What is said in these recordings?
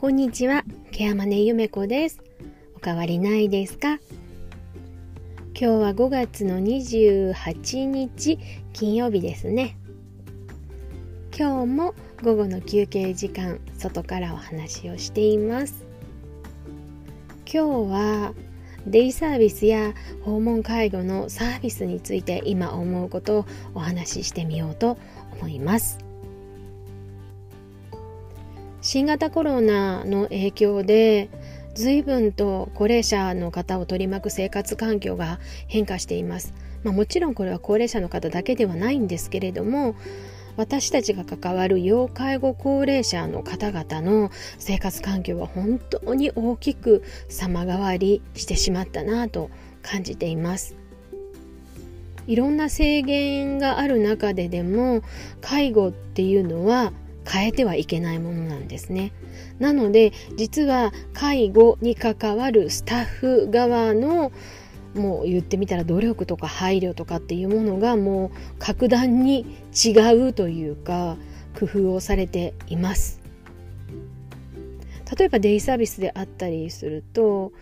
こんにちは、ケアマネゆめこです。おかわりないですか？今日は5月の28日金曜日ですね。今日も午後の休憩時間、外からお話をしています。今日はデイサービスや訪問介護のサービスについて今思うことをお話ししてみようと思います。新型コロナの影響で随分と高齢者の方を取り巻く生活環境が変化しています、まあ、もちろんこれは高齢者の方だけではないんですけれども私たちが関わる要介護高齢者の方々の生活環境は本当に大きく様変わりしてしまったなと感じています。いろんな制限がある中ででも介護っていうのは変えてはいけないものなんですね。なので実は介護に関わるスタッフ側のもう言ってみたら努力とか配慮とかっていうものがもう格段に違うというか工夫をされています。例えばデイサービスであったりすると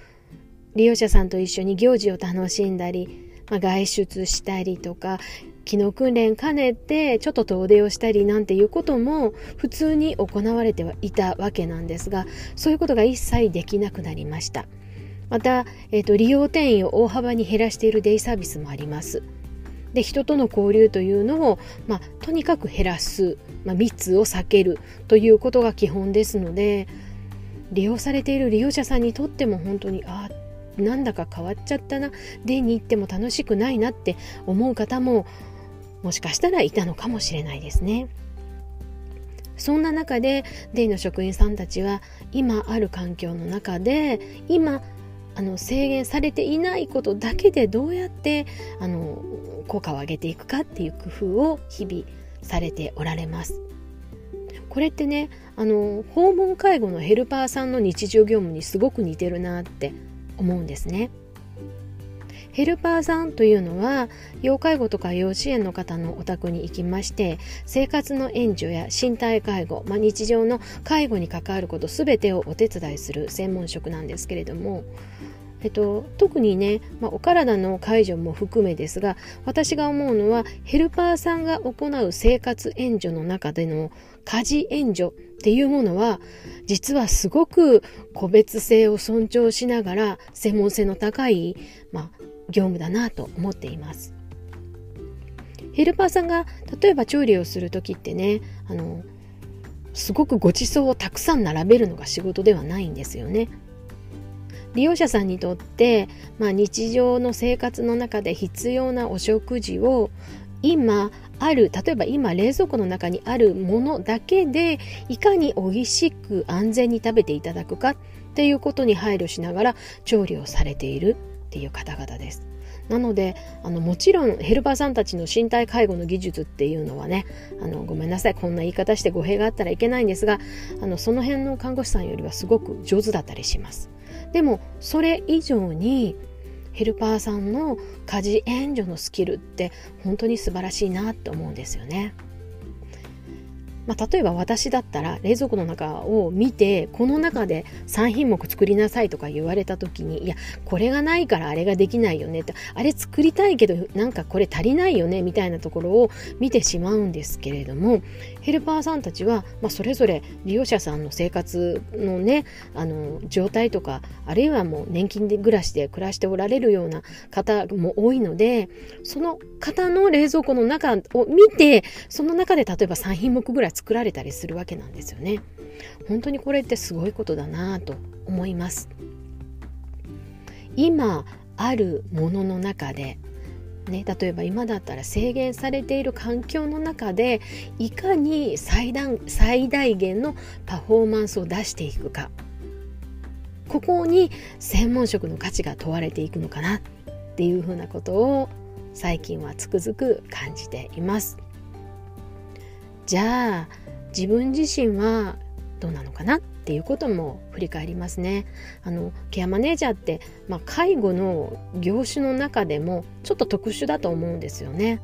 利用者さんと一緒に行事を楽しんだり、外出したりとか機能訓練兼ねてちょっと遠出をしたりなんていうことも普通に行われてはいたわけなんですがそういうことが一切できなくなりました。また、えーと、利用定員を大幅に減らしているデイサービスもあります。で人との交流というのを、まあ、とにかく減らす、まあ、密を避けるということが基本ですので利用されている利用者さんにとっても本当にああなんだか変わっちゃったなデイに行っても楽しくないなって思う方ももしかしたらいたのかもしれないですね。そんな中でデイの職員さんたちは今ある環境の中で今あの制限されていないことだけでどうやってあの効果を上げていくかっていう工夫を日々されておられます。これってねあの訪問介護のヘルパーさんの日常業務にすごく似てるなって思うんですね。ヘルパーさんというのは要介護とか幼稚園の方のお宅に行きまして生活の援助や身体介護、まあ、日常の介護に関わること全てをお手伝いする専門職なんですけれどもえっと、特にね、まあ、お体の介助も含めですが私が思うのはヘルパーさんが行う生活援助の中での家事援助っていうものは実はすごく個別性を尊重しながら専門性の高い、まあ、業務だなと思っています。ヘルパーさんが例えば調理をする時ってねあのすごくごちそうをたくさん並べるのが仕事ではないんですよね。利用者さんにとって、まあ、日常の生活の中で必要なお食事を今ある例えば今冷蔵庫の中にあるものだけでいかに美味しく安全に食べていただくかっていうことに配慮しながら調理をされているっていう方々です。なのであのもちろんヘルパーさんたちの身体介護の技術っていうのはねあのごめんなさいこんな言い方して語弊があったらいけないんですがあのその辺の看護師さんよりはすごく上手だったりします。でもそれ以上にヘルパーさんの家事援助のスキルって本当に素晴らしいなって思うんですよね。まあ、例えば私だったら冷蔵庫の中を見てこの中で3品目作りなさいとか言われた時にいやこれがないからあれができないよねってあれ作りたいけどなんかこれ足りないよねみたいなところを見てしまうんですけれどもヘルパーさんたちは、まあ、それぞれ利用者さんの生活のねあの状態とかあるいはもう年金で暮らしで暮らしておられるような方も多いのでその方の冷蔵庫の中を見てその中で例えば3品目ぐらい作られたりするわけなんですよね。本当にこれってすごいことだなと思います。今あるものの中でね、例えば今だったら制限されている環境の中でいかに最大最大限のパフォーマンスを出していくかここに専門職の価値が問われていくのかなっていうふうなことを最近はつくづく感じています。じゃあ自分自身はどうなのかなっていうことも振り返りますね。あのケアマネージャーって、まあ、介護の業種の中でもちょっと特殊だと思うんですよね。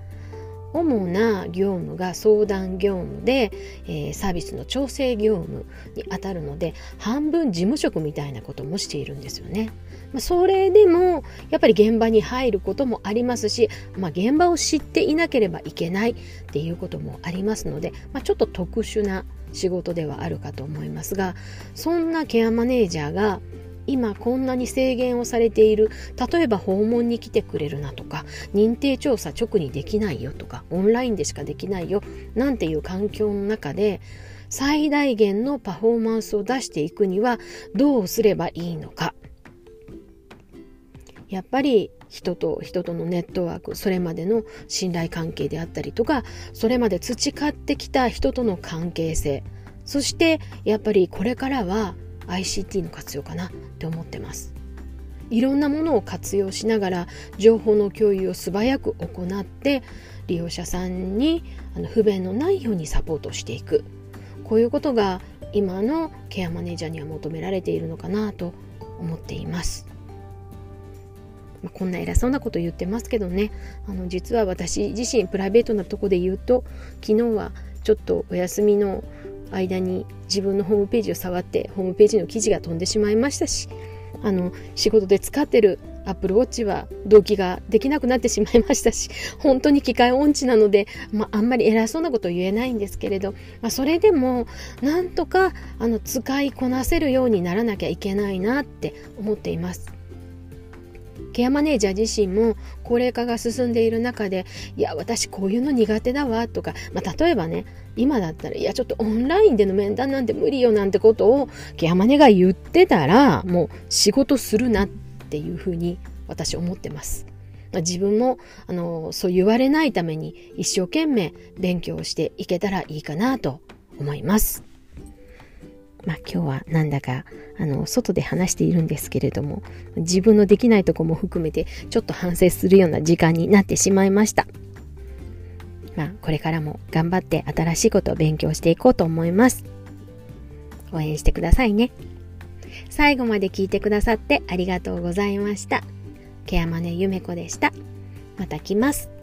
主な業務が相談業務で、えー、サービスの調整業務にあたるので半分事務職みたいなこともしているんですよね。まあ、それでもやっぱり現場に入ることもありますし、まあ、現場を知っていなければいけないっていうこともありますので、まあ、ちょっと特殊な仕事ではあるかと思いますがそんなケアマネージャーが今こんなに制限をされている。例えば訪問に来てくれるなとか認定調査直にできないよとかオンラインでしかできないよなんていう環境の中で最大限のパフォーマンスを出していくにはどうすればいいのか。やっぱり人と人とのネットワークそれまでの信頼関係であったりとかそれまで培ってきた人との関係性。そしてやっぱりこれからは ICT の活用かなって思ってます。いろんなものを活用しながら情報の共有を素早く行って利用者さんにあの不便のないようにサポートしていく。こういうことが今のケアマネージャーには求められているのかなと思っています。まこんな偉そうなこと言ってますけどね。あの実は私自身プライベートなとこで言うと昨日はちょっとお休みの間に自分のホームページを触ってホームページの記事が飛んでしまいましたしあの仕事で使ってる Apple Watch は同期ができなくなってしまいましたし本当に機械音痴なので、まあ、あんまり偉そうなこと言えないんですけれど、まあ、それでもなんとかあの使いこなせるようにならなきゃいけないなって思っています。ケアマネージャー自身も高齢化が進んでいる中でいや私こういうの苦手だわとか、まあ、例えばね今だったらいやちょっとオンラインでの面談なんて無理よなんてことをケアマネが言ってたらもう仕事するなっていうふうに私思ってます。自分もあのそう言われないために一生懸命勉強していけたらいいかなと思います。まあ今日はなんだかあの外で話しているんですけれども自分のできないとこも含めてちょっと反省するような時間になってしまいました。まあこれからも頑張って新しいことを勉強していこうと思います。応援してくださいね。最後まで聞いてくださってありがとうございました。ケアマネゆめこでした。また来ます。